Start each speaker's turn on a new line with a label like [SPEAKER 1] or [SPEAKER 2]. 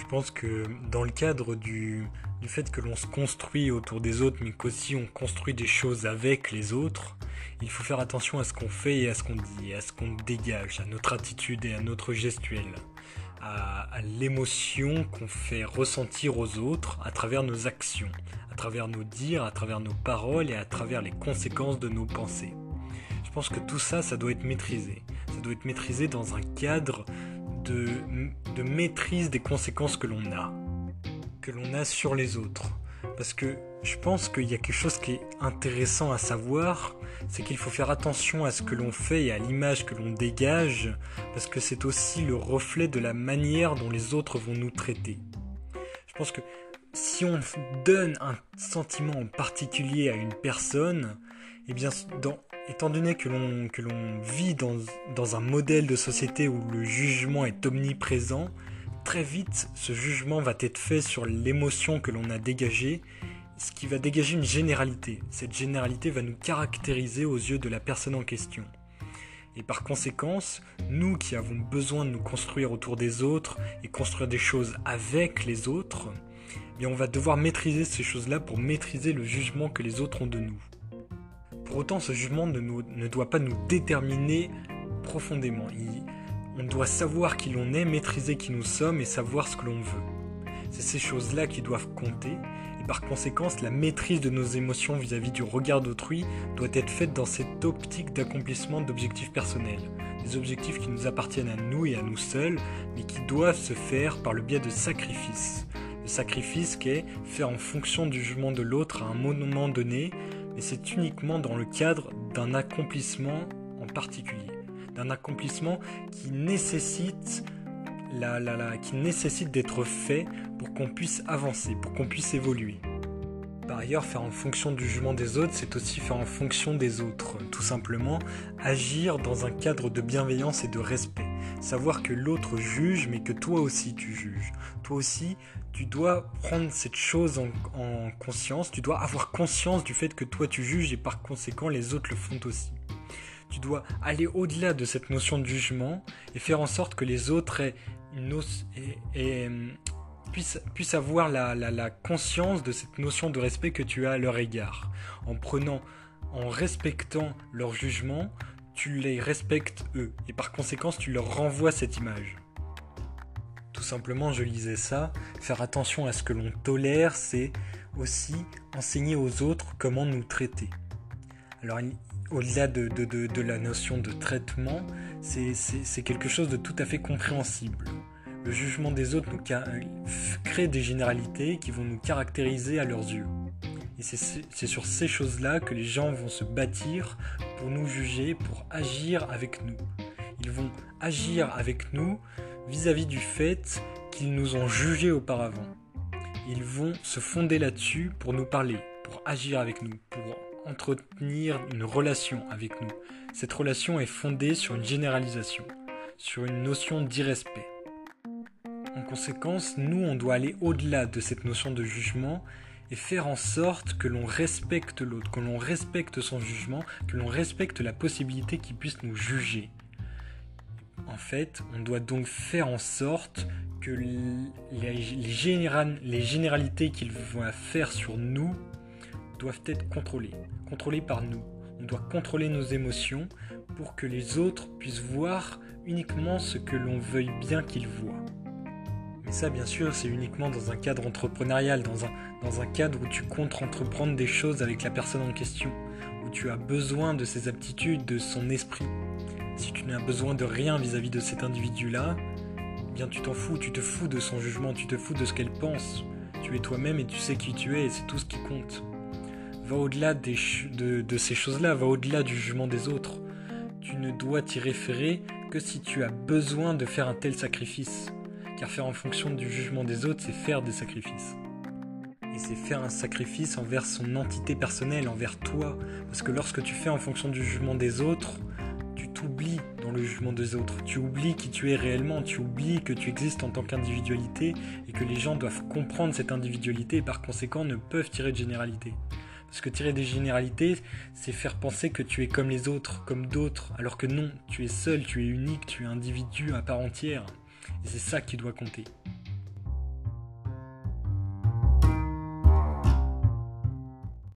[SPEAKER 1] Je pense que dans le cadre du, du fait que l'on se construit autour des autres, mais qu'aussi on construit des choses avec les autres, il faut faire attention à ce qu'on fait et à ce qu'on dit, à ce qu'on dégage, à notre attitude et à notre gestuelle, à, à l'émotion qu'on fait ressentir aux autres à travers nos actions, à travers nos dires, à travers nos paroles et à travers les conséquences de nos pensées. Je pense que tout ça, ça doit être maîtrisé. Ça doit être maîtrisé dans un cadre de, maîtrise des conséquences que l'on a, que l'on a sur les autres. Parce que je pense qu'il y a quelque chose qui est intéressant à savoir, c'est qu'il faut faire attention à ce que l'on fait et à l'image que l'on dégage, parce que c'est aussi le reflet de la manière dont les autres vont nous traiter. Je pense que si on donne un sentiment en particulier à une personne, eh bien, dans, étant donné que l'on, vit dans, un modèle de société où le jugement est omniprésent, très vite, ce jugement va être fait sur l'émotion que l'on a dégagée, ce qui va dégager une généralité. Cette généralité va nous caractériser aux yeux de la personne en question. Et par conséquence, nous qui avons besoin de nous construire autour des autres et construire des choses avec les autres, eh on va devoir maîtriser ces choses-là pour maîtriser le jugement que les autres ont de nous. Pour autant, ce jugement ne, doit pas nous déterminer profondément. On doit savoir qui l'on est, maîtriser qui nous sommes et savoir ce que l'on veut. C'est ces choses-là qui doivent compter, et par conséquent, la maîtrise de nos émotions vis-à-vis du regard d'autrui doit être faite dans cette optique d'accomplissement d'objectifs personnels. Des objectifs qui nous appartiennent à nous et à nous seuls, mais qui doivent se faire par le biais de sacrifices. Le sacrifice qui est fait en fonction du jugement de l'autre à un moment donné, mais c'est uniquement dans le cadre d'un accomplissement en particulier d'un accomplissement qui nécessite d'être fait pour qu'on puisse avancer, pour qu'on puisse évoluer. Par ailleurs, faire en fonction du jugement des autres, c'est aussi faire en fonction des autres. Tout simplement, agir dans un cadre de bienveillance et de respect. Savoir que l'autre juge, mais que toi aussi tu juges. Toi aussi, tu dois prendre cette chose en, en conscience, tu dois avoir conscience du fait que toi tu juges et par conséquent les autres le font aussi tu dois aller au-delà de cette notion de jugement et faire en sorte que les autres euh, puissent, avoir la, la, la, conscience de cette notion de respect que tu as à leur égard. En prenant, en respectant leur jugement, tu les respectes eux et par conséquent tu leur renvoies cette image. Tout simplement, je lisais ça, faire attention à ce que l'on tolère, c'est aussi enseigner aux autres comment nous traiter. Alors au-delà de, la notion de traitement, c'est quelque chose de tout à fait compréhensible. Le jugement des autres nous crée des généralités qui vont nous caractériser à leurs yeux. Et c'est sur ces choses-là que les gens vont se bâtir pour nous juger, pour agir avec nous. Ils vont agir avec nous vis-à-vis -vis du fait qu'ils nous ont jugés auparavant. Ils vont se fonder là-dessus pour nous parler, pour agir avec nous, pour entretenir une relation avec nous. Cette relation est fondée sur une généralisation, sur une notion d'irrespect. En conséquence, nous, on doit aller au-delà de cette notion de jugement et faire en sorte que l'on respecte l'autre, que l'on respecte son jugement, que l'on respecte la possibilité qu'il puisse nous juger. En fait, on doit donc faire en sorte que les, généralités qu'il va faire sur nous doivent être contrôlés, contrôlés par nous. On doit contrôler nos émotions pour que les autres puissent voir uniquement ce que l'on veuille bien qu'ils voient. Mais ça, bien sûr, c'est uniquement dans un cadre entrepreneurial, dans un, cadre où tu comptes entreprendre des choses avec la personne en question, où tu as besoin de ses aptitudes, de son esprit. Si tu n'as besoin de rien vis-à-vis -vis de cet individu-là, eh bien tu t'en fous, tu te fous de son jugement, tu te fous de ce qu'elle pense. Tu es toi-même et tu sais qui tu es et c'est tout ce qui compte va au-delà de, de ces choses-là, va au-delà du jugement des autres. Tu ne dois t'y référer que si tu as besoin de faire un tel sacrifice. Car faire en fonction du jugement des autres, c'est faire des sacrifices. Et c'est faire un sacrifice envers son entité personnelle, envers toi. Parce que lorsque tu fais en fonction du jugement des autres, tu t'oublies dans le jugement des autres. Tu oublies qui tu es réellement, tu oublies que tu existes en tant qu'individualité et que les gens doivent comprendre cette individualité et par conséquent ne peuvent tirer de généralité. Parce que tirer des généralités, c'est faire penser que tu es comme les autres, comme d'autres, alors que non, tu es seul, tu es unique, tu es individu à part entière. C'est ça qui doit compter.